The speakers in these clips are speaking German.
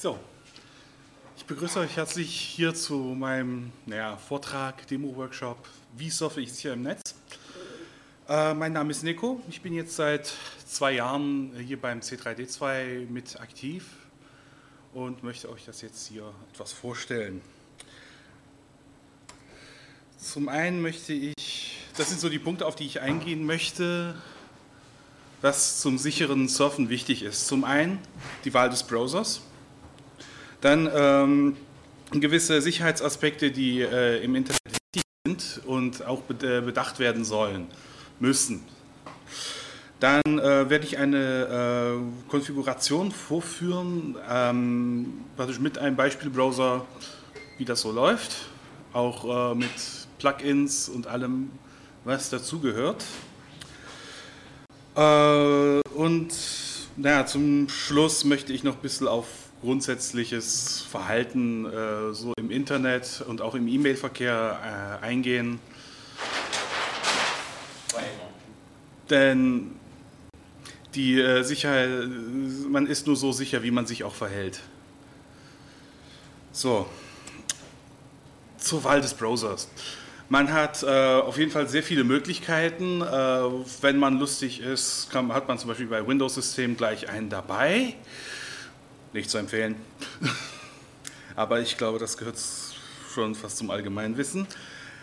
So, ich begrüße euch herzlich hier zu meinem naja, Vortrag, Demo-Workshop Wie surfe ich sicher im Netz? Äh, mein Name ist Nico, ich bin jetzt seit zwei Jahren hier beim C3D2 mit aktiv und möchte euch das jetzt hier etwas vorstellen. Zum einen möchte ich, das sind so die Punkte, auf die ich eingehen möchte, was zum sicheren Surfen wichtig ist. Zum einen die Wahl des Browsers, dann ähm, gewisse Sicherheitsaspekte, die äh, im Internet wichtig sind und auch äh, bedacht werden sollen, müssen. Dann äh, werde ich eine äh, Konfiguration vorführen, ähm, praktisch mit einem Beispielbrowser, wie das so läuft, auch äh, mit Plugins und allem, was dazugehört. Äh, und naja, zum Schluss möchte ich noch ein bisschen auf grundsätzliches Verhalten äh, so im Internet und auch im E-Mail-Verkehr äh, eingehen. Denn die äh, Sicherheit, man ist nur so sicher, wie man sich auch verhält. So, zur Wahl des Browsers. Man hat äh, auf jeden Fall sehr viele Möglichkeiten. Äh, wenn man lustig ist, kann, hat man zum Beispiel bei Windows-Systemen gleich einen dabei. Nicht zu empfehlen. Aber ich glaube, das gehört schon fast zum Allgemeinwissen.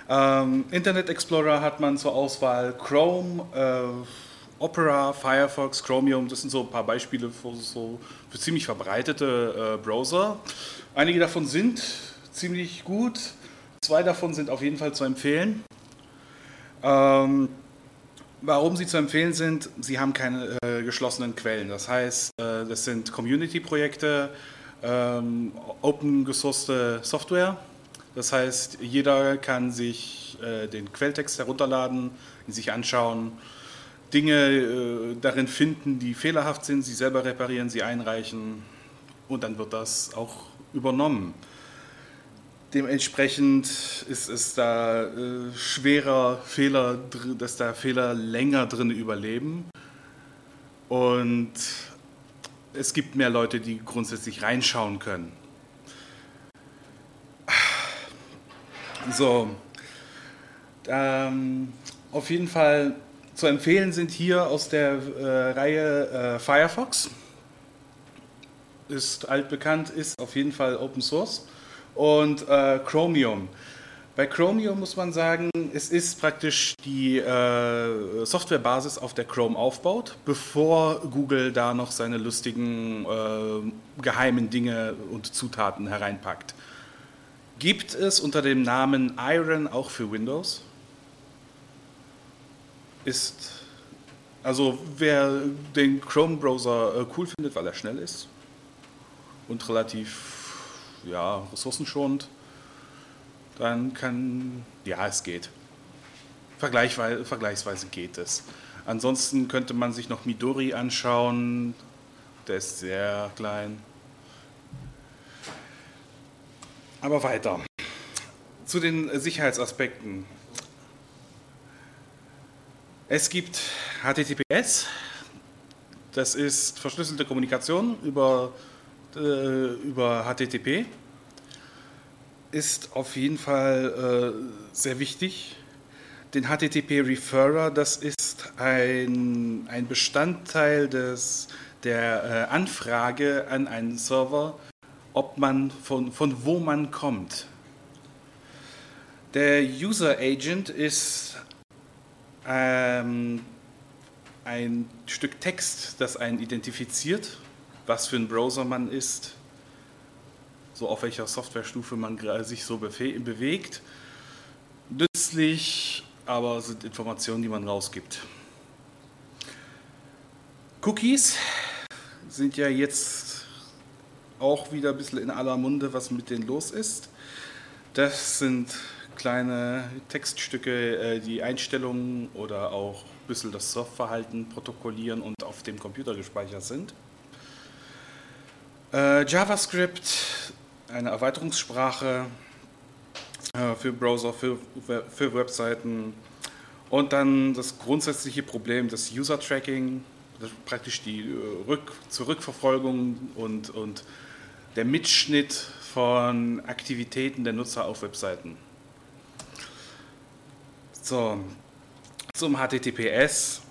Ähm, Internet Explorer hat man zur Auswahl Chrome, äh, Opera, Firefox, Chromium. Das sind so ein paar Beispiele für, so, für ziemlich verbreitete äh, Browser. Einige davon sind ziemlich gut Zwei davon sind auf jeden Fall zu empfehlen. Ähm, warum sie zu empfehlen sind, sie haben keine äh, geschlossenen Quellen. Das heißt, äh, das sind Community-Projekte, ähm, open gesourcete Software. Das heißt, jeder kann sich äh, den Quelltext herunterladen, ihn sich anschauen, Dinge äh, darin finden, die fehlerhaft sind, sie selber reparieren, sie einreichen und dann wird das auch übernommen. Dementsprechend ist es da äh, schwerer Fehler, dass da Fehler länger drin überleben. Und es gibt mehr Leute, die grundsätzlich reinschauen können. So, ähm, auf jeden Fall zu empfehlen sind hier aus der äh, Reihe äh, Firefox. Ist altbekannt, ist auf jeden Fall Open Source und äh, Chromium. Bei Chromium muss man sagen, es ist praktisch die äh, Softwarebasis, auf der Chrome aufbaut, bevor Google da noch seine lustigen äh, geheimen Dinge und Zutaten hereinpackt. Gibt es unter dem Namen Iron auch für Windows? Ist also wer den Chrome-Browser äh, cool findet, weil er schnell ist und relativ ja, ressourcenschonend, dann kann, ja, es geht. Vergleichsweise, vergleichsweise geht es. Ansonsten könnte man sich noch Midori anschauen, der ist sehr klein. Aber weiter. Zu den Sicherheitsaspekten. Es gibt HTTPS, das ist verschlüsselte Kommunikation über äh, über HTTP ist auf jeden Fall äh, sehr wichtig. Den HTTP-Referrer, das ist ein, ein Bestandteil des, der äh, Anfrage an einen Server, ob man von, von wo man kommt. Der User Agent ist ähm, ein Stück Text, das einen identifiziert was für ein Browser man ist, so auf welcher Softwarestufe man sich so bewegt. Nützlich, aber sind Informationen, die man rausgibt. Cookies sind ja jetzt auch wieder ein bisschen in aller Munde, was mit denen los ist. Das sind kleine Textstücke, äh, die Einstellungen oder auch ein bisschen das Surfverhalten protokollieren und auf dem Computer gespeichert sind. Äh, JavaScript, eine Erweiterungssprache äh, für Browser, für, für Webseiten und dann das grundsätzliche Problem des User-Tracking, praktisch die äh, Rück Zurückverfolgung und, und der Mitschnitt von Aktivitäten der Nutzer auf Webseiten. So, zum HTTPS.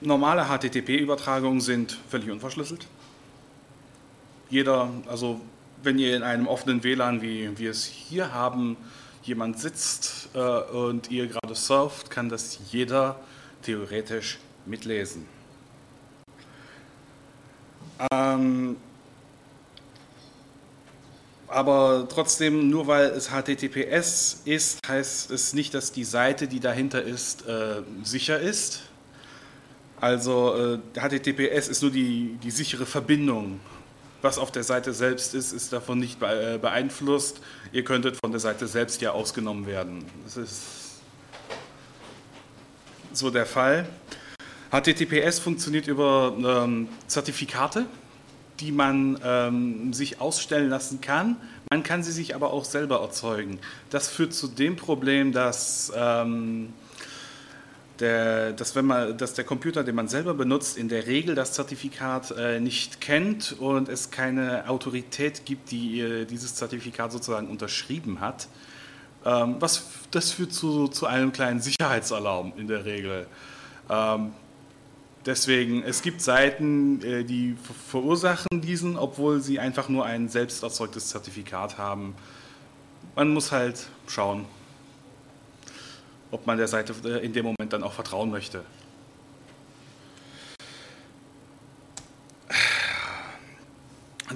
Normale HTTP-Übertragungen sind völlig unverschlüsselt. Jeder, also wenn ihr in einem offenen WLAN, wie wir es hier haben, jemand sitzt äh, und ihr gerade surft, kann das jeder theoretisch mitlesen. Ähm, aber trotzdem, nur weil es HTTPS ist, heißt es nicht, dass die Seite, die dahinter ist, äh, sicher ist. Also äh, HTTPS ist nur die, die sichere Verbindung. Was auf der Seite selbst ist, ist davon nicht äh, beeinflusst. Ihr könntet von der Seite selbst ja ausgenommen werden. Das ist so der Fall. HTTPS funktioniert über ähm, Zertifikate die man ähm, sich ausstellen lassen kann. Man kann sie sich aber auch selber erzeugen. Das führt zu dem Problem, dass, ähm, der, dass, wenn man, dass der Computer, den man selber benutzt, in der Regel das Zertifikat äh, nicht kennt und es keine Autorität gibt, die äh, dieses Zertifikat sozusagen unterschrieben hat. Ähm, was, das führt zu, zu einem kleinen Sicherheitsalarm in der Regel. Ähm, Deswegen, es gibt Seiten, äh, die verursachen diesen, obwohl sie einfach nur ein selbst erzeugtes Zertifikat haben. Man muss halt schauen, ob man der Seite äh, in dem Moment dann auch vertrauen möchte.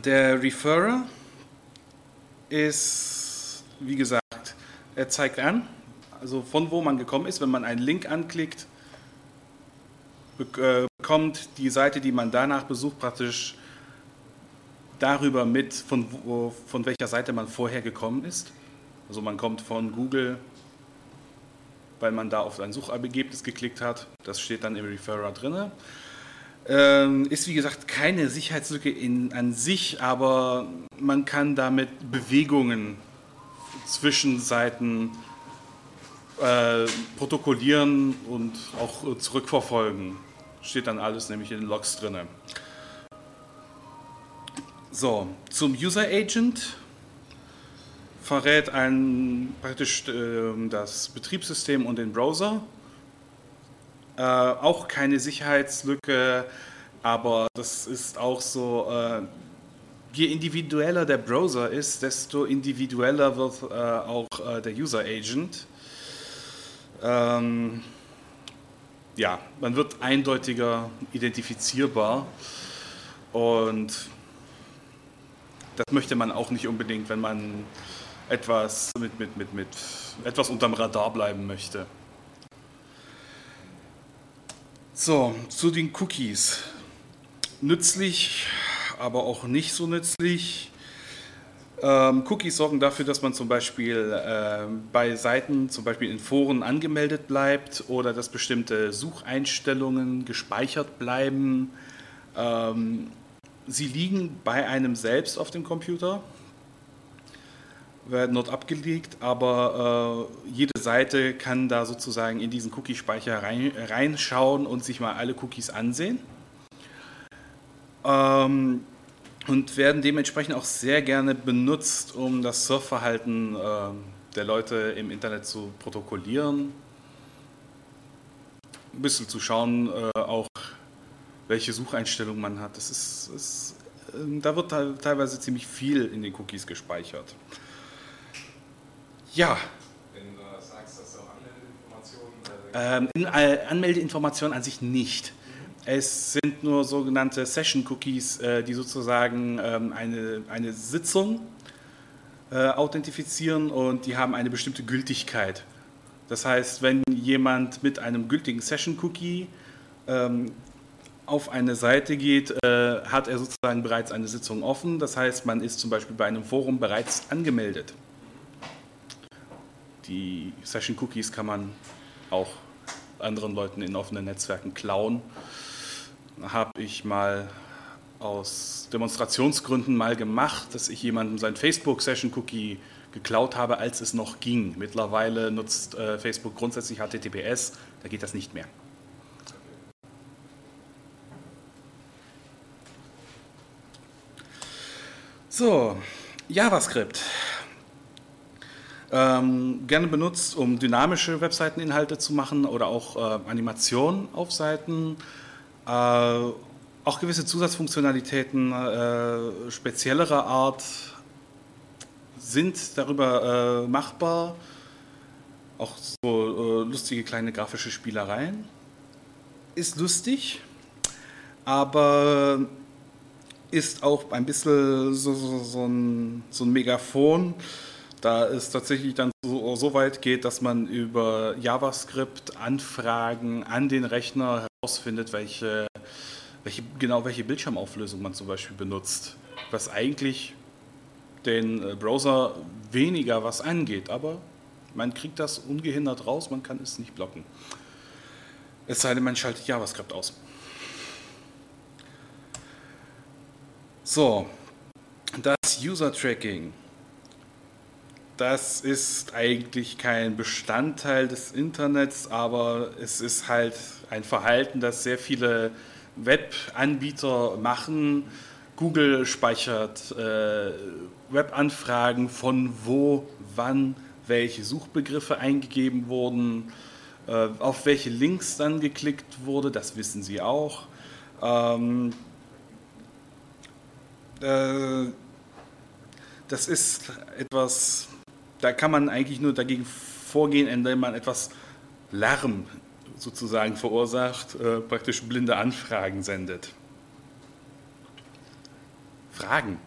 Der Referrer ist, wie gesagt, er zeigt an, also von wo man gekommen ist, wenn man einen Link anklickt, äh, bekommt die Seite, die man danach besucht, praktisch darüber mit, von, wo, von welcher Seite man vorher gekommen ist. Also man kommt von Google, weil man da auf ein Suchergebnis geklickt hat. Das steht dann im Referrer drin. Ähm, ist wie gesagt keine Sicherheitslücke in, an sich, aber man kann damit Bewegungen zwischen Seiten äh, protokollieren und auch zurückverfolgen steht dann alles nämlich in den Logs drin. So, zum User Agent verrät ein praktisch äh, das Betriebssystem und den Browser. Äh, auch keine Sicherheitslücke, aber das ist auch so, äh, je individueller der Browser ist, desto individueller wird äh, auch äh, der User Agent. Ähm, ja, man wird eindeutiger identifizierbar und das möchte man auch nicht unbedingt, wenn man etwas mit, mit, mit, mit etwas unterm Radar bleiben möchte. So, zu den Cookies. Nützlich, aber auch nicht so nützlich. Ähm, Cookies sorgen dafür, dass man zum Beispiel äh, bei Seiten, zum Beispiel in Foren angemeldet bleibt oder dass bestimmte Sucheinstellungen gespeichert bleiben. Ähm, sie liegen bei einem selbst auf dem Computer, werden dort abgelegt, aber äh, jede Seite kann da sozusagen in diesen Cookie-Speicher rein, reinschauen und sich mal alle Cookies ansehen. Ähm, und werden dementsprechend auch sehr gerne benutzt, um das Surfverhalten äh, der Leute im Internet zu protokollieren. Ein bisschen zu schauen, äh, auch welche Sucheinstellungen man hat. Das ist, ist äh, da wird teilweise ziemlich viel in den Cookies gespeichert. Ja. Wenn du sagst, dass auch Anmeldeinformationen. Ähm, Anmeldeinformationen an sich nicht. Es sind nur sogenannte Session Cookies, äh, die sozusagen ähm, eine, eine Sitzung äh, authentifizieren und die haben eine bestimmte Gültigkeit. Das heißt, wenn jemand mit einem gültigen Session Cookie ähm, auf eine Seite geht, äh, hat er sozusagen bereits eine Sitzung offen. Das heißt, man ist zum Beispiel bei einem Forum bereits angemeldet. Die Session Cookies kann man auch anderen Leuten in offenen Netzwerken klauen habe ich mal aus Demonstrationsgründen mal gemacht, dass ich jemandem sein Facebook-Session-Cookie geklaut habe, als es noch ging. Mittlerweile nutzt äh, Facebook grundsätzlich HTTPS, da geht das nicht mehr. So, JavaScript. Ähm, gerne benutzt, um dynamische Webseiteninhalte zu machen oder auch äh, Animationen auf Seiten. Äh, auch gewisse Zusatzfunktionalitäten äh, speziellerer Art sind darüber äh, machbar. Auch so äh, lustige kleine grafische Spielereien. Ist lustig, aber ist auch ein bisschen so, so, so, ein, so ein Megafon, da es tatsächlich dann so, so, weit geht, dass man über JavaScript Anfragen an den Rechner herausfindet, welche, welche, genau welche Bildschirmauflösung man zum Beispiel benutzt. Was eigentlich den äh, Browser weniger was angeht, aber man kriegt das ungehindert raus, man kann es nicht blocken. Es sei denn, man schaltet JavaScript aus. So, das User Tracking, das ist eigentlich kein Bestandteil des Internets, aber es ist halt ein Verhalten, das sehr viele Webanbieter machen. Google speichert äh, Webanfragen von wo, wann, welche Suchbegriffe eingegeben wurden, äh, auf welche Links dann geklickt wurde, das wissen sie auch. Ähm, äh, das ist etwas, da kann man eigentlich nur dagegen vorgehen, indem man etwas Lärm sozusagen verursacht, äh, praktisch blinde Anfragen sendet. Fragen?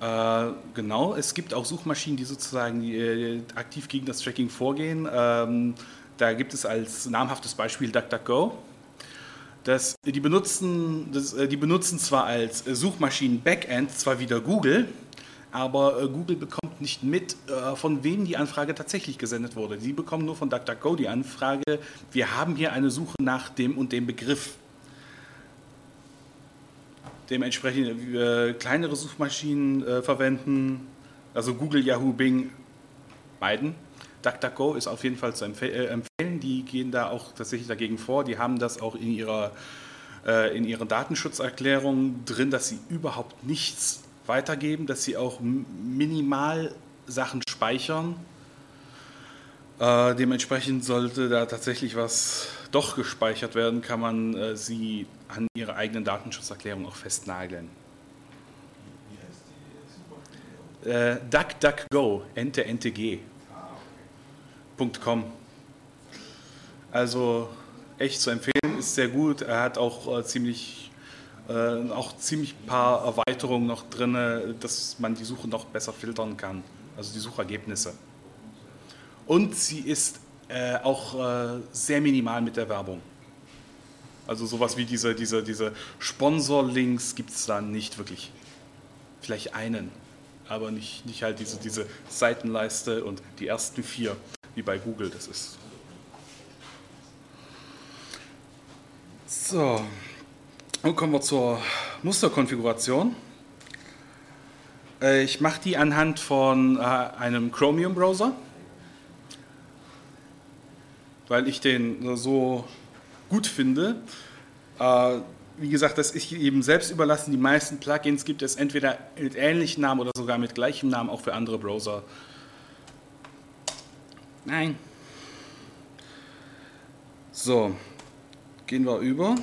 Äh, genau, es gibt auch Suchmaschinen, die sozusagen äh, aktiv gegen das Tracking vorgehen. Da gibt es als namhaftes Beispiel DuckDuckGo. Das, die, benutzen, das, äh, die benutzen zwar als Suchmaschinen-Backend zwar wieder Google, aber äh, Google bekommt nicht mit, äh, von wem die Anfrage tatsächlich gesendet wurde. Sie bekommen nur von DuckDuckGo die Anfrage, wir haben hier eine Suche nach dem und dem Begriff dementsprechend äh, kleinere Suchmaschinen äh, verwenden, also Google, Yahoo, Bing, beiden. DuckDuckGo ist auf jeden Fall zu äh, empfehlen. Die gehen da auch tatsächlich dagegen vor. Die haben das auch in ihrer, äh, in ihrer Datenschutzerklärung drin, dass sie überhaupt nichts weitergeben, dass sie auch minimal Sachen speichern. Äh, dementsprechend sollte da tatsächlich was doch gespeichert werden, kann man äh, sie an ihrer eigenen Datenschutzerklärung auch festnageln. Äh, DuckDuckGo, Ente, Ente, G. .com. Also echt zu empfehlen, ist sehr gut. Er hat auch äh, ziemlich äh, auch ziemlich paar Erweiterungen noch drin, dass man die Suche noch besser filtern kann. Also die Suchergebnisse. Und sie ist äh, auch äh, sehr minimal mit der Werbung. Also sowas wie diese, diese, diese Sponsor-Links gibt es da nicht wirklich. Vielleicht einen, aber nicht, nicht halt diese, diese Seitenleiste und die ersten vier, wie bei Google das ist. So, nun kommen wir zur Musterkonfiguration. Äh, ich mache die anhand von äh, einem Chromium-Browser, weil ich den so gut finde. Äh, wie gesagt, das ist eben selbst überlassen. Die meisten Plugins gibt es entweder mit ähnlichen Namen oder sogar mit gleichem Namen auch für andere Browser. Nein. So, gehen wir über.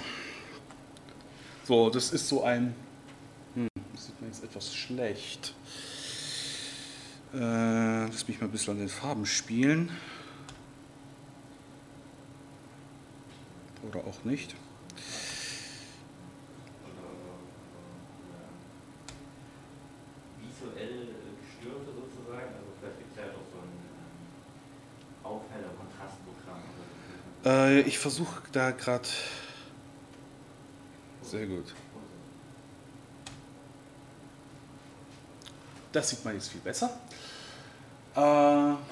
So, das ist so ein. Hm, das sieht man jetzt etwas schlecht. Äh, lass mich mal ein bisschen an den Farben spielen. oder auch nicht. Visuell gestörte sozusagen, also vielleicht gibt es ja auch so ein ähm, Aufheller, Kontrastprogramm. Äh, ich versuche da gerade. Sehr gut. Das sieht man jetzt viel besser. Äh,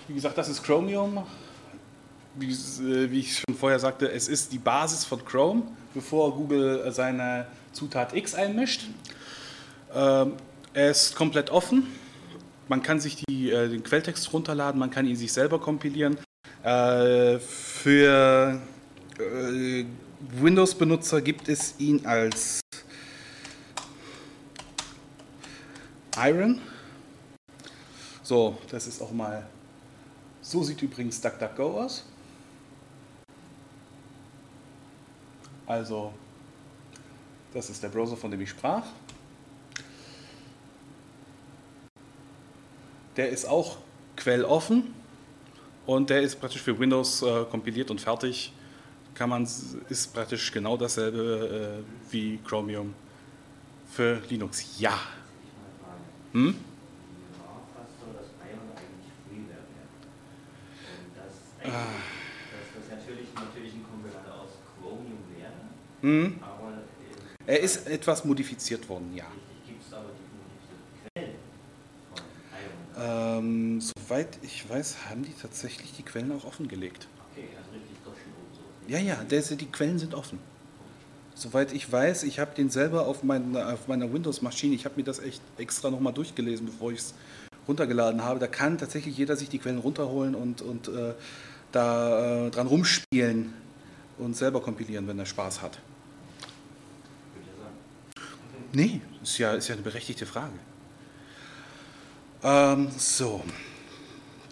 wie gesagt, das ist Chromium wie, äh, wie, ich schon vorher sagte, es ist die Basis von Chrome, bevor Google seine Zutat X einmischt. Ähm, er ist komplett offen. Man kann sich die, äh, den Quelltext runterladen, man kann ihn sich selber kompilieren. Äh, für äh, Windows-Benutzer gibt es ihn als Iron. So, das ist auch mal. So sieht übrigens DuckDuckGo aus. Also, das ist der Browser, von dem ich sprach. Der ist auch quelloffen und der ist praktisch für Windows äh, kompiliert und fertig. Kann man, ist praktisch genau dasselbe äh, wie Chromium für Linux. Ja. Hm? Hm. Er ist etwas modifiziert worden, ja. Gibt es aber die Quellen von ähm, Soweit ich weiß, haben die tatsächlich die Quellen auch offengelegt. Okay, also richtig schon so. Ja, ja, der, die Quellen sind offen. Soweit ich weiß, ich habe den selber auf, mein, auf meiner Windows-Maschine, ich habe mir das echt extra nochmal durchgelesen, bevor ich es runtergeladen habe. Da kann tatsächlich jeder sich die Quellen runterholen und, und äh, da äh, dran rumspielen und selber kompilieren, wenn er Spaß hat. Nee, ist ja, ist ja eine berechtigte Frage. Ähm, so,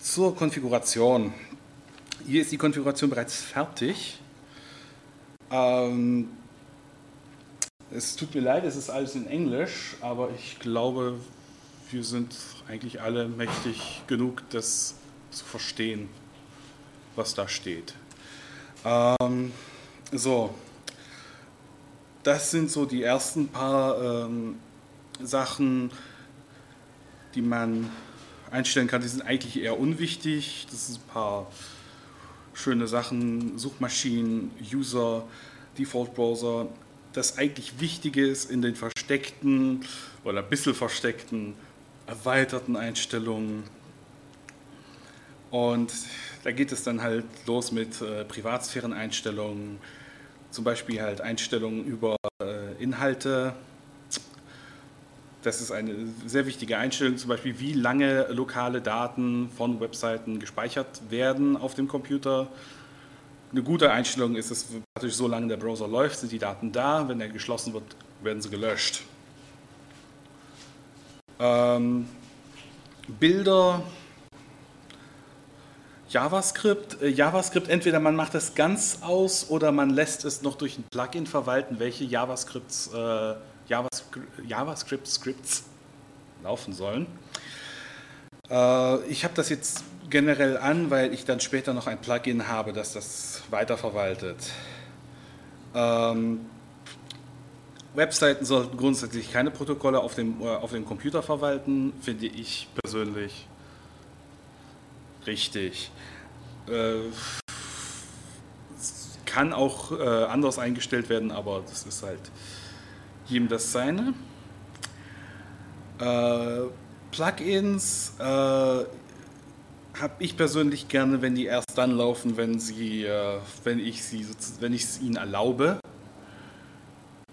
zur Konfiguration. Hier ist die Konfiguration bereits fertig. Ähm, es tut mir leid, es ist alles in Englisch, aber ich glaube, wir sind eigentlich alle mächtig genug, das zu verstehen, was da steht. Ähm, so, das sind so die ersten paar ähm, Sachen, die man einstellen kann. Die sind eigentlich eher unwichtig. Das sind ein paar schöne Sachen, Suchmaschinen, User, Default Browser. Das eigentlich Wichtige ist in den versteckten oder ein bisschen versteckten, erweiterten Einstellungen. Und da geht es dann halt los mit äh, Privatsphäreneinstellungen, zum Beispiel halt Einstellungen über äh, Inhalte. Das ist eine sehr wichtige Einstellung, zum Beispiel wie lange lokale Daten von Webseiten gespeichert werden auf dem Computer. Eine gute Einstellung ist es natürlich, solange der Browser läuft, sind die Daten da. Wenn er geschlossen wird, werden sie gelöscht. Ähm, Bilder JavaScript. Äh, JavaScript, entweder man macht es ganz aus oder man lässt es noch durch ein Plugin verwalten, welche JavaScripts, äh, JavaScript, JavaScript Scripts laufen sollen. Äh, ich habe das jetzt generell an, weil ich dann später noch ein Plugin habe, das das weiterverwaltet. Ähm, Webseiten sollten grundsätzlich keine Protokolle auf dem, äh, auf dem Computer verwalten, finde ich persönlich Richtig. Äh, kann auch äh, anders eingestellt werden, aber das ist halt jedem das seine. Äh, Plugins äh, habe ich persönlich gerne, wenn die erst dann laufen, wenn sie, äh, wenn ich sie, wenn ich es ihnen erlaube.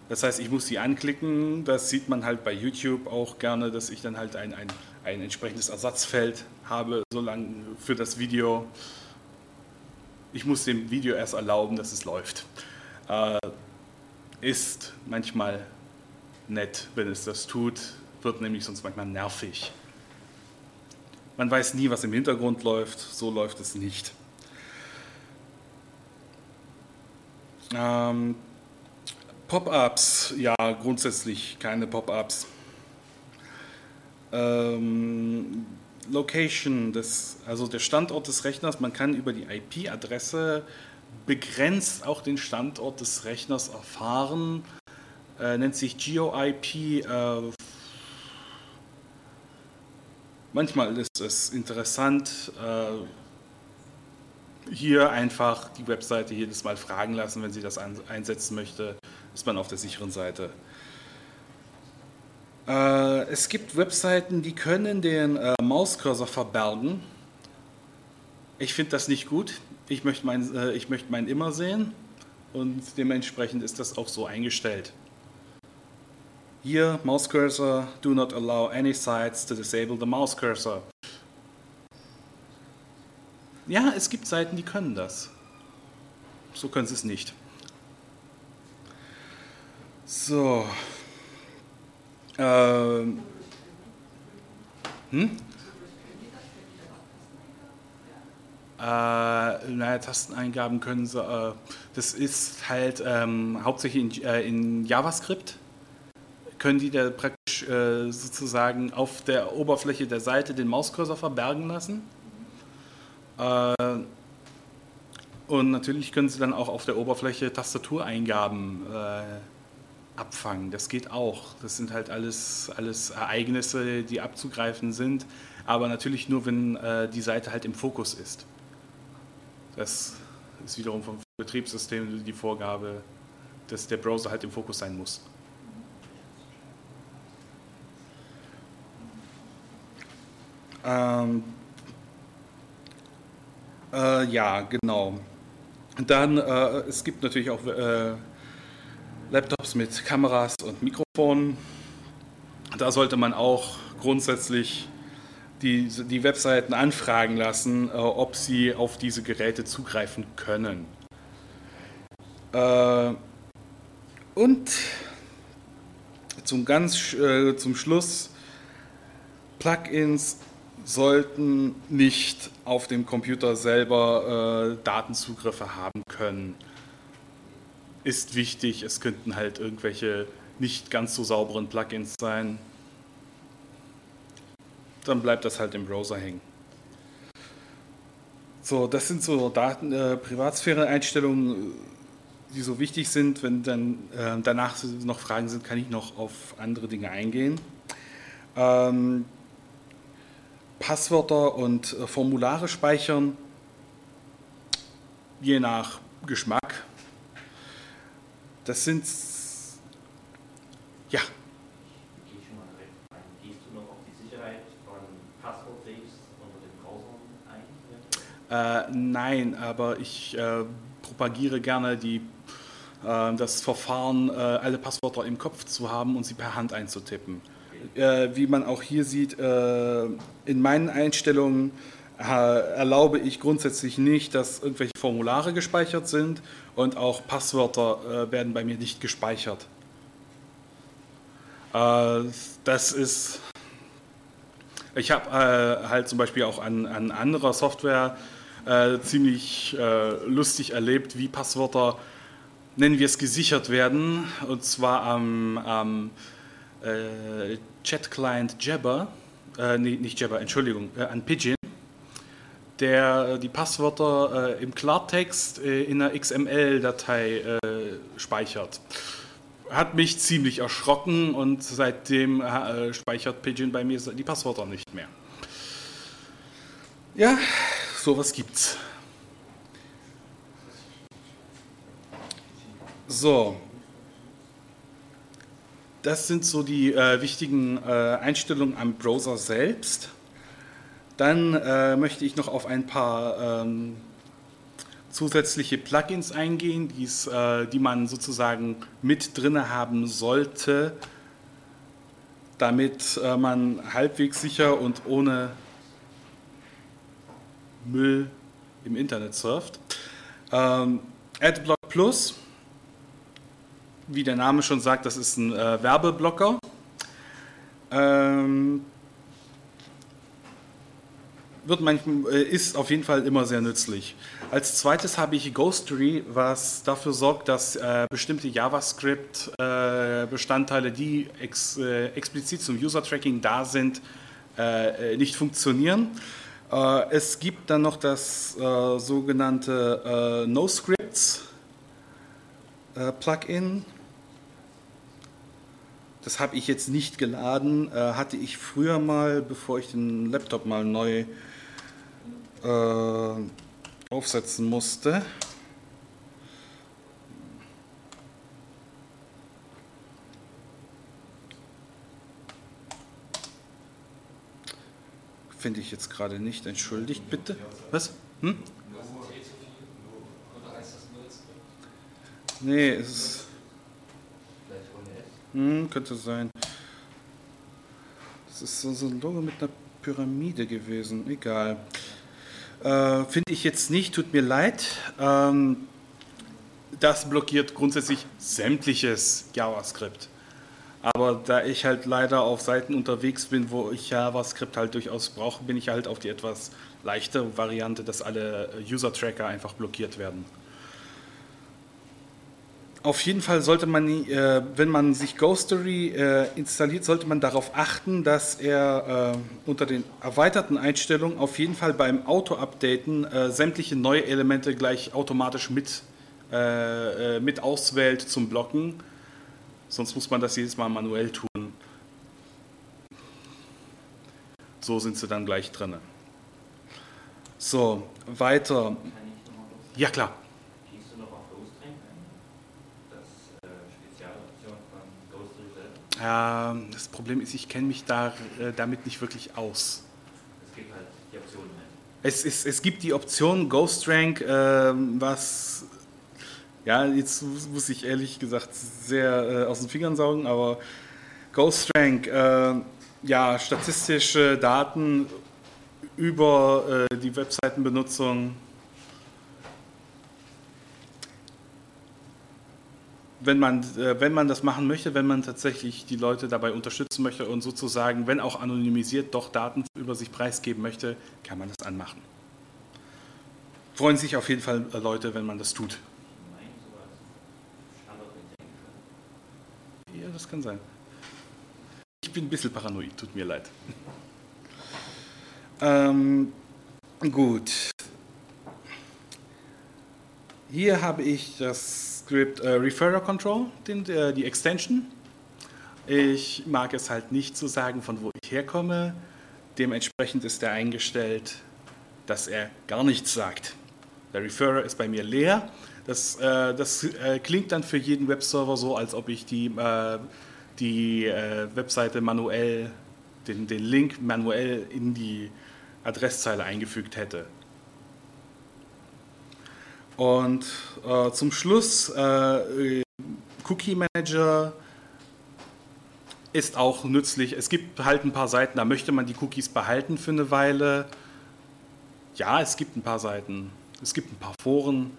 Das heißt, ich muss sie anklicken. Das sieht man halt bei YouTube auch gerne, dass ich dann halt ein, ein, ein entsprechendes Ersatzfeld habe, solange für das Video. Ich muss dem Video erst erlauben, dass es läuft. Äh, ist manchmal nett, wenn es das tut, wird nämlich sonst manchmal nervig. Man weiß nie, was im Hintergrund läuft, so läuft es nicht. Ähm, Pop-ups, ja, grundsätzlich keine Pop-ups. Ähm, Location, des, also der Standort des Rechners, man kann über die IP-Adresse begrenzt auch den Standort des Rechners erfahren. Äh, nennt sich GeoIP. Äh, manchmal ist es interessant, äh, hier einfach die Webseite jedes Mal fragen lassen, wenn sie das einsetzen möchte ist man auf der sicheren Seite. Äh, es gibt Webseiten, die können den äh, Mauscursor verbergen. Ich finde das nicht gut. Ich möchte, mein, äh, ich möchte meinen immer sehen und dementsprechend ist das auch so eingestellt. Hier, Mouse Cursor, do not allow any sites to disable the mouse cursor. Ja, es gibt Seiten, die können das. So können sie es nicht. So. Ähm. Hm? Äh, naja, Tasteneingaben können sie. Äh, das ist halt ähm, hauptsächlich in, äh, in, JavaScript. Können die da praktisch äh, sozusagen auf der Oberfläche der Seite den Mauscursor verbergen lassen. Äh, und natürlich können sie dann auch auf der Oberfläche Tastatureingaben äh, abfangen. Das geht auch. Das sind halt alles, alles Ereignisse, die abzugreifen sind, aber natürlich nur, wenn äh, die Seite halt im Fokus ist. Das ist wiederum vom Betriebssystem die Vorgabe, dass der Browser halt im Fokus sein muss. Ähm, äh, ja, genau. Dann, äh, es gibt natürlich auch äh, Laptops mit Kameras und Mikrofonen. Da sollte man auch grundsätzlich die, die Webseiten anfragen lassen, äh, ob sie auf diese Geräte zugreifen können. Äh, und zum, ganz, äh, zum Schluss, Plugins sollten nicht auf dem Computer selber äh, Datenzugriffe haben können. Ist wichtig, es könnten halt irgendwelche nicht ganz so sauberen Plugins sein. Dann bleibt das halt im Browser hängen. So, das sind so Daten, äh, Privatsphäre-Einstellungen, die so wichtig sind. Wenn dann äh, danach noch Fragen sind, kann ich noch auf andere Dinge eingehen. Ähm, Passwörter und äh, Formulare speichern, je nach Geschmack. Das sind, ja. Gehe schon mal direkt rein. Gehst du noch auf die Sicherheit von Passwort-Saves unter Äh, nein, aber ich äh, propagiere gerne die, äh, das Verfahren, äh, alle Passwörter im Kopf zu haben und sie per Hand einzutippen. Äh, wie man auch hier sieht, äh, in meinen Einstellungen äh, erlaube ich grundsätzlich nicht, dass irgendwelche Formulare gespeichert sind und auch Passwörter äh, werden bei mir nicht gespeichert. Äh, das ist, ich habe halt zum Beispiel auch an, an anderer Software ziemlich lustig erlebt, wie Passwörter, nennen wir es, gesichert werden. Und zwar am, am Chat-Client Jabber, äh, nee, nicht Jabber, Entschuldigung, äh, an Pidgin, der die Passwörter äh, im Klartext äh, in einer XML-Datei äh, speichert. Hat mich ziemlich erschrocken und seitdem äh, speichert Pidgin bei mir die Passwörter nicht mehr. Ja, sowas gibt's. So, das sind so die äh, wichtigen äh, Einstellungen am Browser selbst. Dann äh, möchte ich noch auf ein paar ähm, zusätzliche Plugins eingehen, die's, äh, die man sozusagen mit drin haben sollte, damit äh, man halbwegs sicher und ohne Müll im Internet surft. Ähm, AdBlock Plus wie der Name schon sagt, das ist ein äh, Werbeblocker. Ähm, wird manchmal, äh, ist auf jeden Fall immer sehr nützlich. Als zweites habe ich Ghostery, was dafür sorgt, dass äh, bestimmte JavaScript-Bestandteile, die ex, äh, explizit zum User-Tracking da sind, äh, nicht funktionieren. Äh, es gibt dann noch das äh, sogenannte NoScripts. Das habe ich jetzt nicht geladen, äh, hatte ich früher mal, bevor ich den Laptop mal neu äh, aufsetzen musste. Finde ich jetzt gerade nicht. Entschuldigt bitte. Was? Hm? Nee, es ist. Hm, könnte sein. Das ist so, ein Logo mit einer Pyramide gewesen. Egal. Äh, Finde ich jetzt nicht, tut mir leid. Ähm, das blockiert grundsätzlich sämtliches JavaScript. Aber da ich halt leider auf Seiten unterwegs bin, wo ich JavaScript halt durchaus brauche, bin ich halt auf die etwas leichtere Variante, dass alle User-Tracker einfach blockiert werden. Auf jeden Fall sollte man, äh, wenn man sich Ghostery äh, installiert, sollte man darauf achten, dass er äh, unter den erweiterten Einstellungen auf jeden Fall beim Auto-Updaten äh, sämtliche neue Elemente gleich automatisch mit, äh, äh, mit auswählt zum Blocken. Sonst muss man das jedes Mal manuell tun. So sind sie dann gleich drin. So, weiter. Ja, klar. Ähm, das Problem ist, ich kenne mich da, äh, damit nicht wirklich aus. Es gibt halt die Optionen. Es, ist, es gibt die Option Ghost Rank, äh, was, ja, jetzt muss ich ehrlich gesagt sehr äh, aus den Fingern saugen, aber Ghost Rank, äh, ja, statistische Daten über äh, die Webseitenbenutzung wenn man, äh, wenn man das machen möchte, wenn man tatsächlich die Leute dabei unterstützen möchte und sozusagen, wenn auch anonymisiert, doch Daten über sich preisgeben möchte, kann man das anmachen. Freuen sich auf jeden Fall äh, Leute, wenn man das tut. Ja, das kann sein. Ich bin ein bisschen paranoid, tut mir leid. Ähm, gut. Hier habe ich das Script äh, Referrer Control, den, äh, die Extension. Ich mag es halt nicht zu sagen, von wo ich herkomme. Dementsprechend ist er eingestellt, dass er gar nichts sagt. Der Referrer ist bei mir leer. Das, äh, das äh, klingt dann für jeden Webserver so, als ob ich die, äh, die äh, Webseite manuell, den, den Link manuell in die Adresszeile eingefügt hätte. Und äh, zum Schluss, äh, Cookie Manager ist auch nützlich. Es gibt halt ein paar Seiten, da möchte man die Cookies behalten für eine Weile. Ja, es gibt ein paar Seiten. Es gibt ein paar Foren,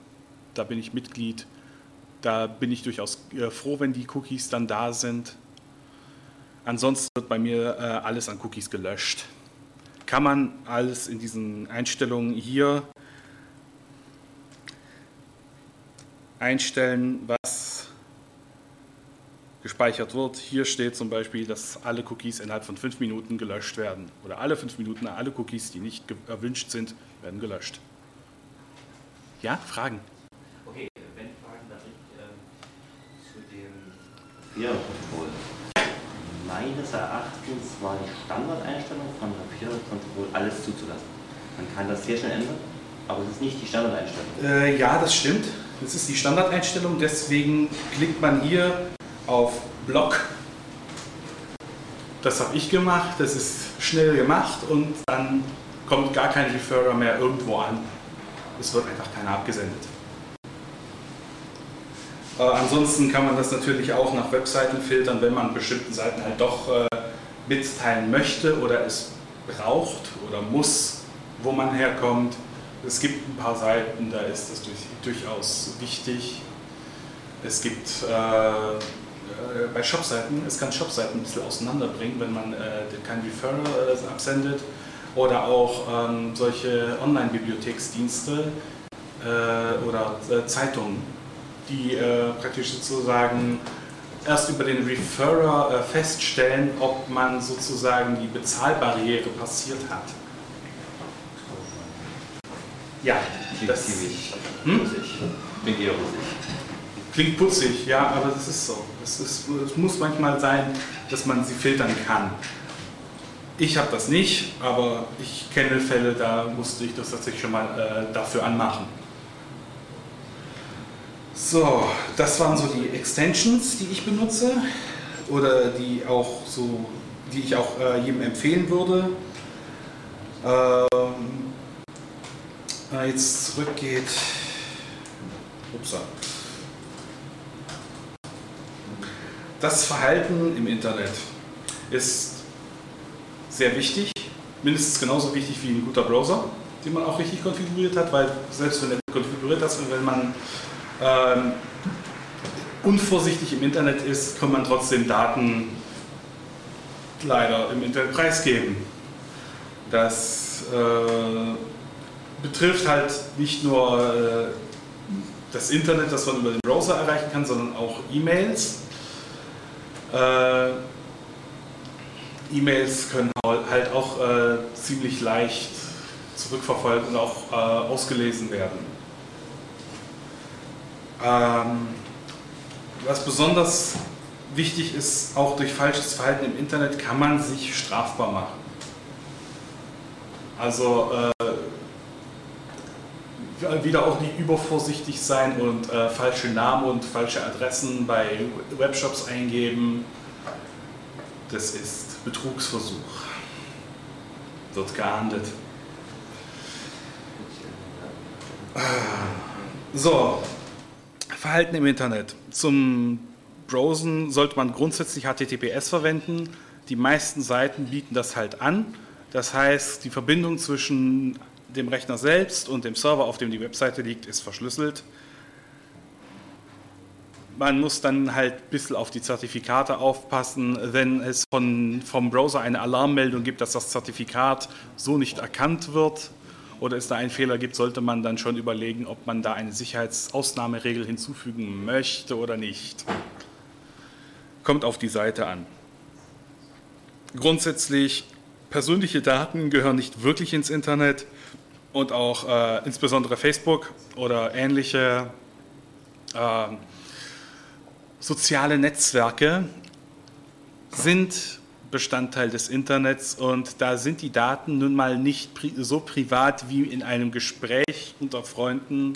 da bin ich Mitglied. Da bin ich durchaus äh, froh, wenn die Cookies dann da sind. Ansonsten wird bei mir äh, alles an Cookies gelöscht. Kann man alles in diesen Einstellungen hier einstellen, was gespeichert wird. Hier steht zum Beispiel, dass alle Cookies innerhalb von fünf Minuten gelöscht werden. Oder alle fünf Minuten alle Cookies, die nicht erwünscht sind, werden gelöscht. Ja, Fragen? Okay, wenn Fragen, darf ich äh, zu dem Peer-Control. Meines Erachtens war die Standardeinstellung von der Peer-Control alles zuzulassen. Man kann das sehr schnell ändern, aber es ist nicht die Standardeinstellung. Äh, ja, das stimmt. Das ist die Standardeinstellung, deswegen klickt man hier auf Block. Das habe ich gemacht, das ist schnell gemacht und dann kommt gar kein Referrer mehr irgendwo an. Es wird einfach keiner abgesendet. Äh, ansonsten kann man das natürlich auch nach Webseiten filtern, wenn man bestimmten Seiten halt doch äh, mitteilen möchte oder es braucht oder muss, wo man herkommt. Es gibt ein paar Seiten, da ist das durch, durchaus wichtig. Es gibt äh, äh, bei Shopseiten, es kann Shopseiten ein bisschen auseinanderbringen, wenn man äh, kein Referral äh, absendet oder auch ähm, solche Online-Bibliotheksdienste äh, oder äh, Zeitungen, die praktisch sozusagen erst über den Referrer feststellen, ob man sozusagen die Bezahlbarriere passiert hat. Ja, Klingt das ziemlich Hm? russig. Klingt eher russig. klingt putzig, ja, aber das ist so. Es, ist, es muss manchmal sein, dass man sie filtern kann. Ich habe das nicht, aber ich kenne Fälle, da musste ich das tatsächlich schon mal äh, dafür anmachen. So, das waren so die Extensions, die ich benutze oder die auch so, die ich auch äh, jedem empfehlen würde. Ähm, er jetzt zurückgeht, upsa. Das Verhalten im Internet ist sehr wichtig, mindestens genauso wichtig wie ein guter Browser. den man auch richtig konfiguriert hat, weil selbst wenn er konfiguriert ist und wenn man ähm, unvorsichtig im Internet ist, kann man trotzdem Daten leider im Internet preisgeben. Das äh, betrifft halt nicht nur äh, das Internet, das man über den Browser erreichen kann, sondern auch E-Mails. Äh, E-Mails können halt auch äh, ziemlich leicht zurückverfolgt und auch ausgelesen werden. Ähm, was besonders wichtig ist, auch durch falsches Verhalten im Internet kann man sich strafbar machen. Also wieder auch nicht übervorsichtig sein und äh, falsche Namen und falsche Adressen bei Webshops eingeben. Das ist Betrugsversuch. Wird geahndet. So, Verhalten im Internet. Zum Browsen sollte man grundsätzlich HTTPS verwenden. Die meisten Seiten bieten das halt an. Das heißt, die Verbindung zwischen dem Rechner selbst und dem Server, auf dem die Webseite liegt, ist verschlüsselt. Man muss dann halt ein bisschen auf die Zertifikate aufpassen. Wenn es von, vom Browser eine Alarmmeldung gibt, dass das Zertifikat so nicht erkannt wird oder es da einen Fehler gibt, sollte man dann schon überlegen, ob man da eine Sicherheitsausnahmeregel hinzufügen möchte oder nicht. Kommt auf die Seite an. Grundsätzlich, persönliche Daten gehören nicht wirklich ins Internet und auch äh, insbesondere Facebook oder ähnliche äh, soziale Netzwerke sind Bestandteil des Internets und da sind die Daten nun mal nicht pri so privat wie in einem Gespräch unter Freunden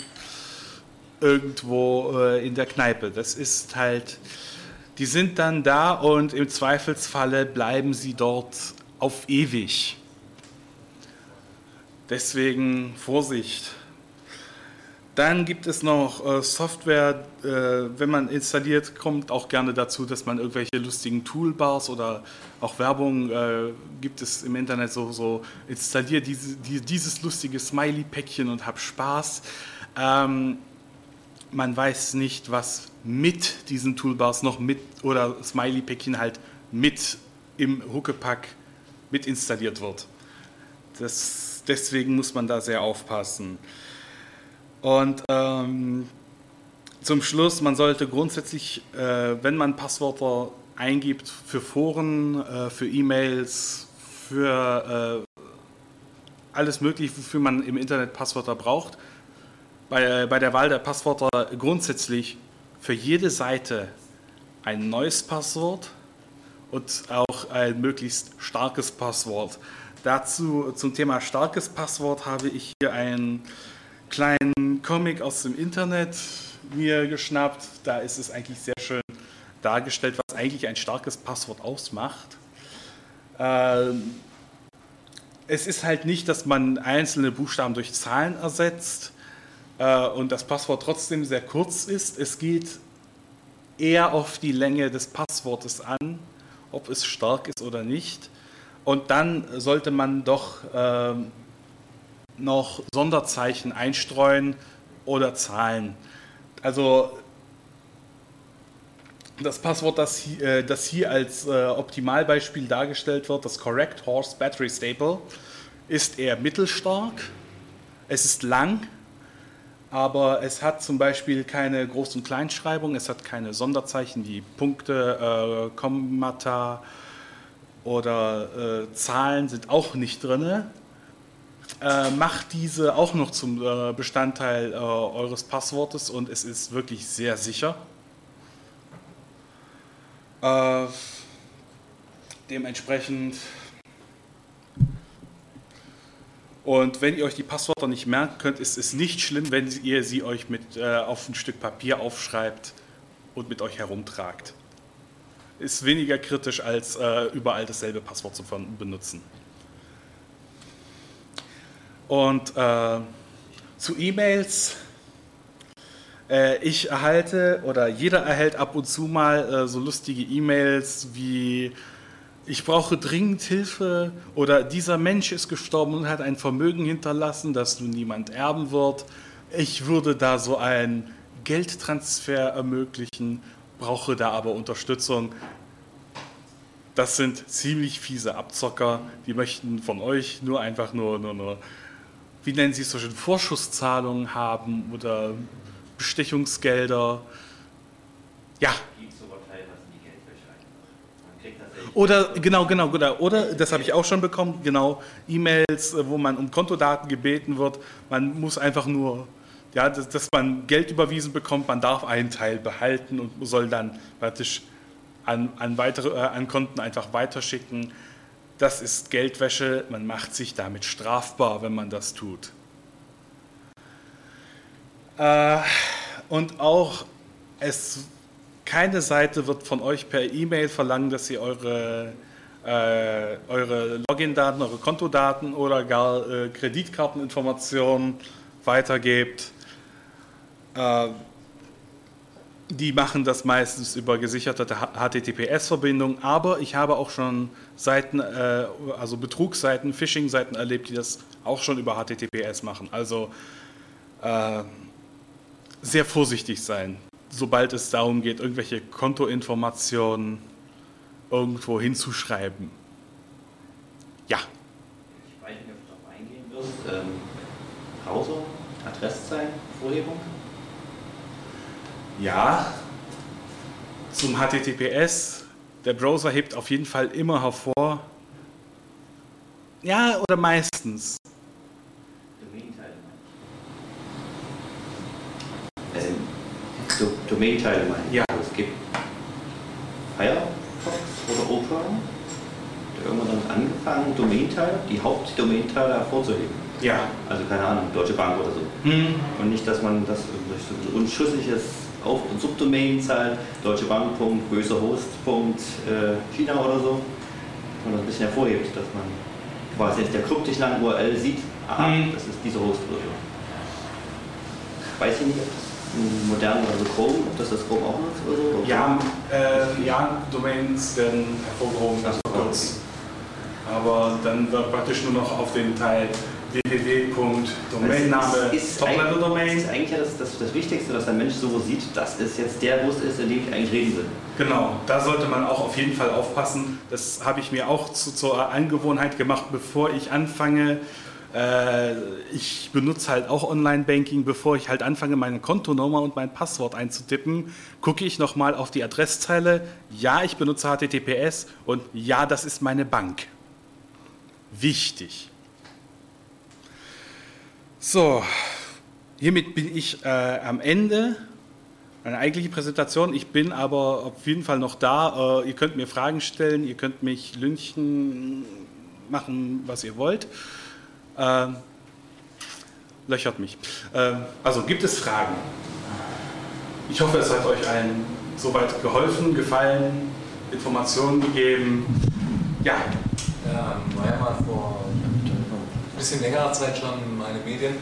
irgendwo äh, in der Kneipe. Das ist halt, die sind dann da und im Zweifelsfalle bleiben sie dort auf ewig. Deswegen Vorsicht. Dann gibt es noch äh, Software, äh, wenn man installiert, kommt auch gerne dazu, dass man irgendwelche lustigen Toolbars oder auch Werbung äh, gibt es im Internet so, so installier diese, die, dieses lustige Smiley-Päckchen und hab Spaß. Ähm, man weiß nicht, was mit diesen Toolbars noch mit oder Smiley-Päckchen halt mit im Huckepack mit installiert wird. Das, deswegen muss man da sehr aufpassen. Und ähm, zum Schluss, man sollte grundsätzlich, äh, wenn man Passwörter eingibt für Foren, äh, für E-Mails, für äh, alles Mögliche, wofür man im Internet Passwörter braucht, bei, bei der Wahl der Passwörter grundsätzlich für jede Seite ein neues Passwort und auch ein möglichst starkes Passwort. Dazu zum Thema starkes Passwort habe ich hier ein kleinen Comic aus dem Internet mir geschnappt. Da ist es eigentlich sehr schön dargestellt, was eigentlich ein starkes Passwort ausmacht. Ähm, es ist halt nicht, dass man einzelne Buchstaben durch Zahlen ersetzt äh, und das Passwort trotzdem sehr kurz ist. Es geht eher auf die Länge des Passwortes an, ob es stark ist oder nicht. Und dann sollte man doch ähm, noch Sonderzeichen einstreuen oder Zahlen. Also das Passwort, das hier, äh, das hier als äh, Optimalbeispiel dargestellt wird, das Correct Horse Battery Staple, ist eher mittelstark. Es ist lang, aber es hat zum Beispiel keine Groß- und Kleinschreibung, es hat keine Sonderzeichen wie Punkte, äh, Kommata oder äh, Zahlen sind auch nicht drin äh, macht diese auch noch zum äh, Bestandteil äh, eures Passwortes und es ist wirklich sehr sicher. Äh, dementsprechend. Und wenn ihr euch die Passwörter nicht merken könnt, ist es nicht schlimm, wenn ihr sie euch mit, äh, auf ein Stück Papier aufschreibt und mit euch herumtragt. Ist weniger kritisch, als äh, überall dasselbe Passwort zu benutzen. Und äh, zu E-Mails. Äh, ich erhalte oder jeder erhält ab und zu mal äh, so lustige E-Mails wie ich brauche dringend Hilfe oder dieser Mensch ist gestorben und hat ein Vermögen hinterlassen, das nun niemand erben wird. Ich würde da so einen Geldtransfer ermöglichen, brauche da aber Unterstützung. Das sind ziemlich fiese Abzocker, die möchten von euch nur einfach nur, nur, nur wie nennen sie es so schön, Vorschusszahlungen haben oder Bestechungsgelder. Ja, Oder genau, genau, genau. Oder das habe ich auch schon bekommen, genau, E-Mails, wo man um Kontodaten gebeten wird. Man muss einfach nur, ja, dass, dass, man Geld überwiesen bekommt, man darf einen Teil behalten und soll dann praktisch an, an weitere äh, an Konten einfach weiterschicken. Das ist Geldwäsche, man macht sich damit strafbar, wenn man das tut. Äh, und auch es keine Seite wird von euch per E-Mail verlangen, dass ihr eure, äh, eure Login-Daten, eure Kontodaten oder gar äh, Kreditkarteninformationen weitergebt. Äh, die machen das meistens über gesicherte HTTPS-Verbindungen, aber ich habe auch schon Seiten, äh, also Betrugsseiten, Phishing-Seiten erlebt, die das auch schon über HTTPS machen. Also äh, sehr vorsichtig sein sobald es darum geht, irgendwelche Kontoinformationen irgendwo hinzuschreiben. Ja. Ich weiß nicht, ob du darauf eingehen wirst. Ähm, Browser, Adresszeilen, Vorhebung? Ja. Zum HTTPS. Der Browser hebt auf jeden Fall immer hervor. Ja, oder meistens. Domain-Teile meinen. Ja. Also es gibt Firefox oder Opera, der irgendwann damit angefangen, Domain-Teile, die Hauptdomain-Teile hervorzuheben. Ja. Also keine Ahnung, Deutsche Bank oder so. Mhm. Und nicht, dass man das durch so unschlüssiges Auf- und Subdomain zahlt, Deutsche Bank, böser Host, äh, China oder so. Und das ein bisschen hervorhebt, dass man quasi jetzt der kryptisch lange URL sieht, aha, mhm. das ist diese Host oder so. Weiß ich nicht, ob das modernen, also Chrome, ob das das Chrome auch nutzt oder so? Ja, äh, ja, Domains werden hervorgehoben, ganz kurz. Aber dann wird praktisch nur noch auf den Teil www.domainname Top-Level-Domain. Das ist eigentlich das, das, das, Wichtigste, dass der Mensch so sieht, dass es jetzt der Host ist, in dem ich eigentlich reden will. Genau, da sollte man auch auf jeden Fall aufpassen. Das habe ich mir auch zu, zur Angewohnheit gemacht, bevor ich anfange, äh, ich benutze halt auch Online-Banking, bevor ich halt anfange, meine Kontonummer und mein Passwort einzutippen, gucke ich nochmal auf die Adresszeile. Ja, ich benutze HTTPS und ja, das ist meine Bank. Wichtig. So, hiermit bin ich äh, am Ende meine eigentliche Präsentation. Ich bin aber auf jeden Fall noch da. Äh, ihr könnt mir Fragen stellen, ihr könnt mich lünchen, machen, was ihr wollt. Äh, löchert mich. Äh, also gibt es Fragen? Ich hoffe, es hat euch allen soweit geholfen, gefallen, Informationen gegeben. Ja. Ja, war ja mal vor ein bisschen längerer Zeit schon meine Medien,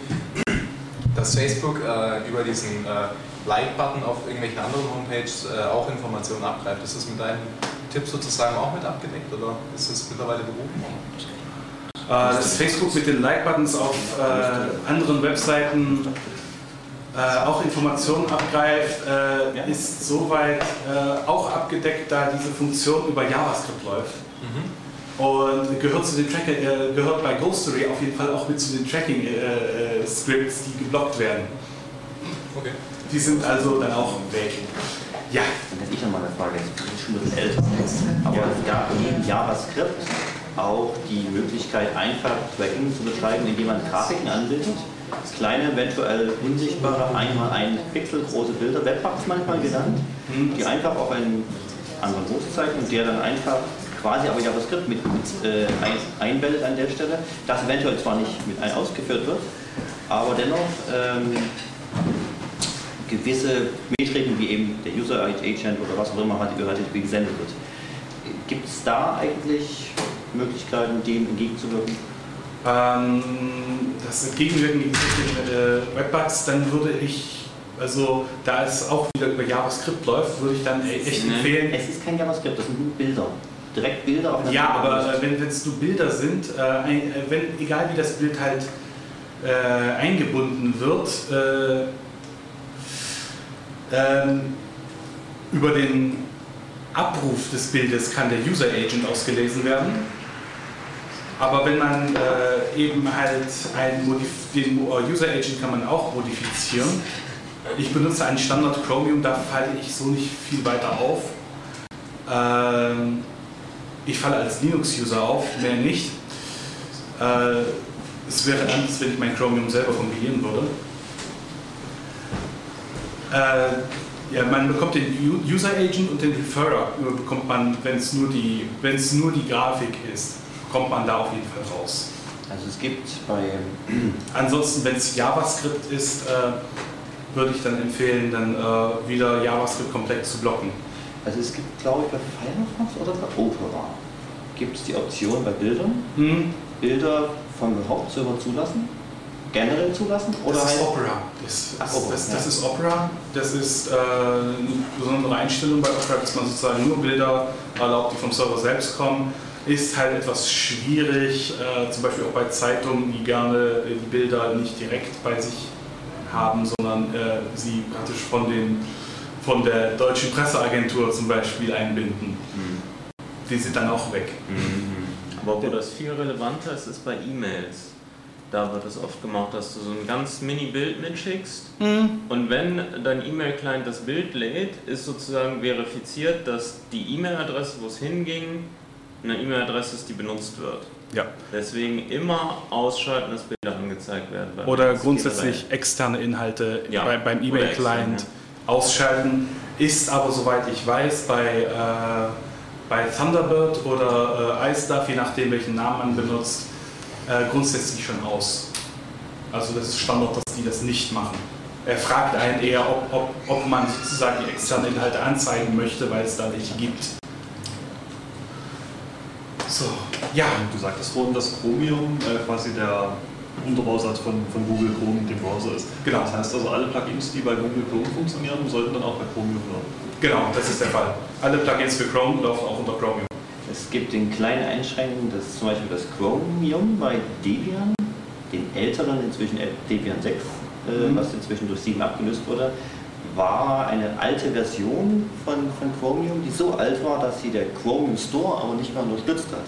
dass Facebook äh, über diesen äh, Like-Button auf irgendwelchen anderen Homepages äh, auch Informationen abgreift. Ist das mit deinem Tipp sozusagen auch mit abgedeckt oder ist es mittlerweile berufen? Äh, dass Facebook mit den Like-Buttons auf äh, anderen Webseiten äh, auch Informationen abgreift, ist soweit auch abgedeckt, da diese Funktion über JavaScript läuft. Mhm. Und gehört, zu den Tracker, äh, gehört bei Ghostory auf jeden Fall auch mit zu den Tracking-Scripts, die geblockt werden. Okay. Die sind also dann auch weg. Ja. Dann hätte ich nochmal eine Frage, das ist schon ein bisschen älter. Aber ja. es gab neben JavaScript auch die Möglichkeit, einfach Tracking zu betreiben, indem man Grafiken anbietet. Kleine, eventuell unsichtbare, einmal ein Pixel große Bilder, Webbugs manchmal genannt, die einfach auf einen anderen Host zeigen und der dann einfach quasi aber JavaScript mit, mit äh, einbettet an der Stelle, das eventuell zwar nicht mit ein ausgeführt wird, aber dennoch ähm, gewisse Metriken wie eben der User Agent oder was auch immer HTTP gesendet wird. Gibt es da eigentlich Möglichkeiten, dem entgegenzuwirken? Ähm, das Entgegenwirken gegen äh, Webbugs, dann würde ich, also da es auch wieder über JavaScript läuft, würde ich dann echt empfehlen. Es ist kein JavaScript, das sind nur Bilder. Direkt Bilder auf einer Ja, aber äh, wenn es nur Bilder sind, äh, äh, wenn, egal wie das Bild halt äh, eingebunden wird, äh, ähm, über den Abruf des Bildes kann der User Agent ausgelesen werden. Aber wenn man äh, eben halt ein Modif den User Agent kann man auch modifizieren. Ich benutze einen Standard Chromium, da falle ich so nicht viel weiter auf. Ähm, ich falle als Linux-User auf, mehr nicht. Äh, es wäre anders, wenn ich mein Chromium selber kompilieren würde. Äh, ja, man bekommt den User Agent und den Referrer bekommt man, wenn es nur die, wenn es nur die Grafik ist, kommt man da auf jeden Fall raus. Also es gibt bei Ansonsten, wenn es JavaScript ist, äh, würde ich dann empfehlen, dann äh, wieder JavaScript komplett zu blocken. Also es gibt, glaube ich, bei Firefox oder bei Opera gibt es die Option bei Bildern, Hm, Bilder vom Hauptserver zulassen, generell zulassen oder das ist halt Opera. Das, Ach, Opera, das, das ja. ist Opera. Das ist äh, eine besondere Einstellung bei Opera, dass man sozusagen nur Bilder erlaubt, die vom Server selbst kommen. Ist halt etwas schwierig, äh, zum Beispiel auch bei Zeitungen, die gerne die Bilder nicht direkt bei sich haben, sondern äh, sie praktisch von, den, von der deutschen Presseagentur zum Beispiel einbinden. Die sind dann auch weg. Aber wo das viel relevanter ist, ist bei E-Mails. Da wird es oft gemacht, dass du so ein ganz Mini-Bild mitschickst und wenn dein E-Mail-Client das Bild lädt, ist sozusagen verifiziert, dass die E-Mail-Adresse, wo es hinging, eine E-Mail-Adresse ist, die benutzt wird. Ja. Deswegen immer ausschalten, dass Bilder angezeigt werden. Oder grundsätzlich externe Inhalte Ja. bei, beim E-Mail-Client ausschalten. Ist aber, soweit ich weiß, bei, äh, bei Thunderbird oder äh, iStuff, je nachdem welchen Namen man benutzt, äh, grundsätzlich schon aus. Also das ist Standard, dass die das nicht machen. Er fragt einen eher, ob, ob, ob man sozusagen die externen Inhalte anzeigen möchte, weil es da welche gibt. So, ja. Du sagtest vorhin, dass Chromium äh, quasi der Unterbausatz von, von Google Chrome, dem Browser ist. Genau. Das heißt also, alle Plugins, die bei Google Chrome funktionieren, sollten dann auch bei Chromium laufen. Genau, das ist der Fall. Alle Plugins für Chrome laufen auch unter Chromium. Es gibt in kleine Einschränkungen, das ist zum Beispiel das Chromium bei Debian, den älteren, inzwischen Debian 6, äh, Mhm. was inzwischen durch 7 abgelöst wurde, war eine alte Version von, von Chromium, die so alt war, dass sie der Chromium Store aber nicht mehr unterstützt hat.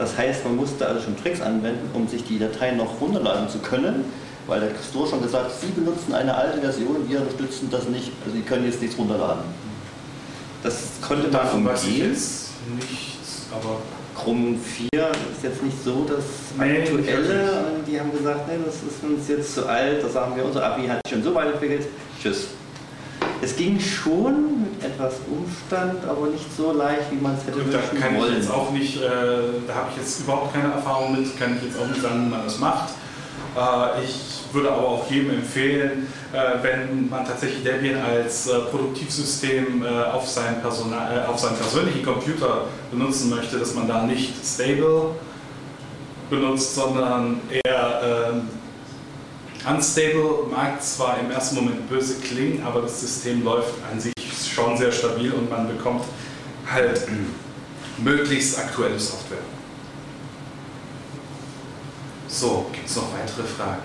Das heißt, man musste also schon Tricks anwenden, um sich die Dateien noch runterladen zu können, weil der Store schon gesagt hat, Sie benutzen eine alte Version, wir unterstützen das nicht, also Sie können jetzt nichts runterladen. Das konnte man Davon weiß ich umgehen. jetzt nichts, aber Chromium 4 ist jetzt nicht so das Nee, aktuelle. die haben gesagt, nee, das ist uns jetzt zu alt, das sagen wir, unser API hat sich schon so weit entwickelt. Tschüss. Es ging schon etwas Umstand, aber nicht so leicht, wie man es hätte Gut, da wünschen kann ich wollen. jetzt auch nicht, äh, da habe ich jetzt überhaupt keine Erfahrung mit, kann ich jetzt auch nicht sagen, wie man das macht. Äh, ich würde aber auch jedem empfehlen, äh, wenn man tatsächlich Debian als äh, Produktivsystem äh, auf, sein Personal, äh, auf seinen persönlichen Computer benutzen möchte, dass man da nicht stable benutzt, sondern eher äh, unstable. Mag zwar im ersten Moment böse klingen, aber das System läuft an sich schon sehr stabil und man bekommt halt möglichst aktuelle Software. So, gibt es noch weitere Fragen?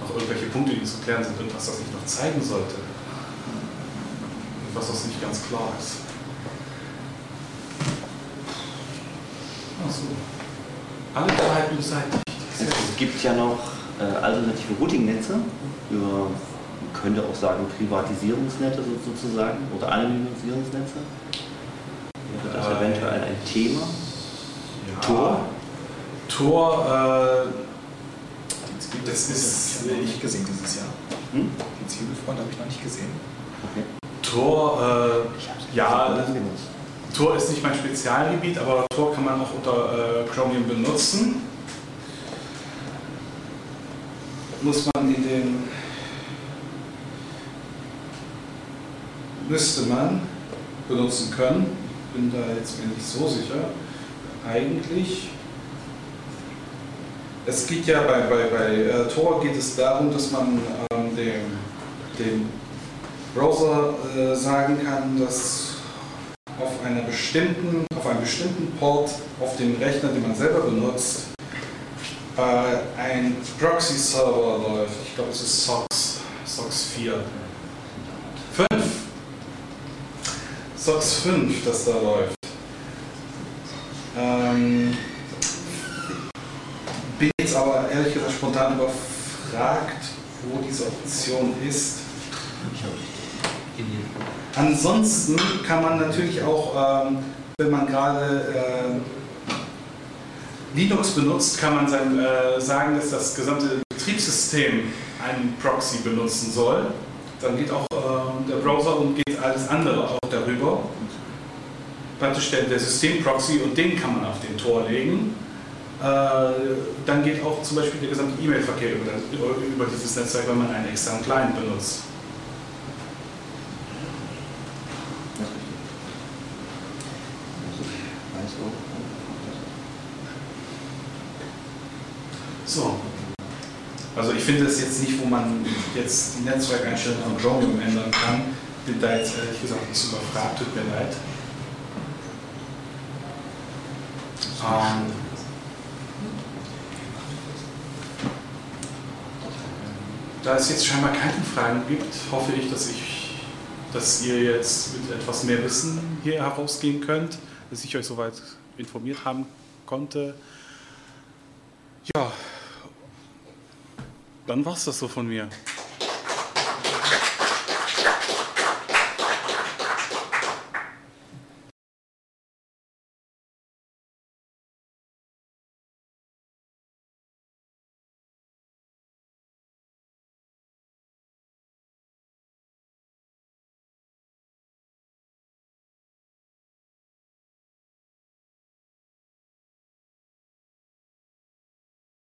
Noch irgendwelche Punkte, die zu klären sind, irgendwas, das ich noch zeigen sollte? Was nicht ganz klar ist. Ach so. Alle Klarheit beseitigt. Es gibt ja noch alternative Routing-Netze, über, man könnte auch sagen Privatisierungsnetze so- sozusagen oder Anonymisierungsnetze. Wäre das Äh, eventuell ein Thema? Ja. Tor? Tor, äh, Das ist- habe ich nicht gesehen dieses Jahr. Hm? Die Zielfreund habe ich noch nicht gesehen. Okay. Tor, äh, ja. Tor ist nicht mein Spezialgebiet, aber Tor kann man auch unter äh, Chromium benutzen. Muss man in den. Müsste man benutzen können. Bin da jetzt mir nicht so sicher. Eigentlich. Es geht ja bei, bei, bei äh, Tor geht es darum, dass man ähm, dem, dem Browser äh, sagen kann, dass auf, einer bestimmten, auf einem bestimmten Port auf dem Rechner, den man selber benutzt, ein Proxy-Server läuft. Ich glaube, es ist SOX, SOX 4. 5. SOX 5, das da läuft. Ähm, bin jetzt aber ehrlich gesagt spontan überfragt, wo diese Option ist. Ansonsten kann man natürlich auch, ähm, wenn man gerade äh, Linux benutzt, kann man sein, äh, sagen, dass das gesamte Betriebssystem einen Proxy benutzen soll. Dann geht auch äh, der Browser und geht alles andere auch darüber. Praktisch der, der Systemproxy und den kann man auf den Tor legen. Äh, dann geht auch zum Beispiel der gesamte E-Mail-Verkehr über, über, über dieses Netzwerk, wenn man einen externen Client benutzt. So. Also ich finde es jetzt nicht, wo man jetzt die Netzwerkeinstellungen von Chromium ändern kann. Bin da jetzt ehrlich gesagt bisschen überfragt, tut mir leid. Ähm, da es jetzt scheinbar keine Fragen gibt, hoffe ich, dass ich, dass ihr jetzt mit etwas mehr Wissen hier herausgehen könnt, dass ich euch soweit informiert haben konnte. Ja, dann war es das so von mir.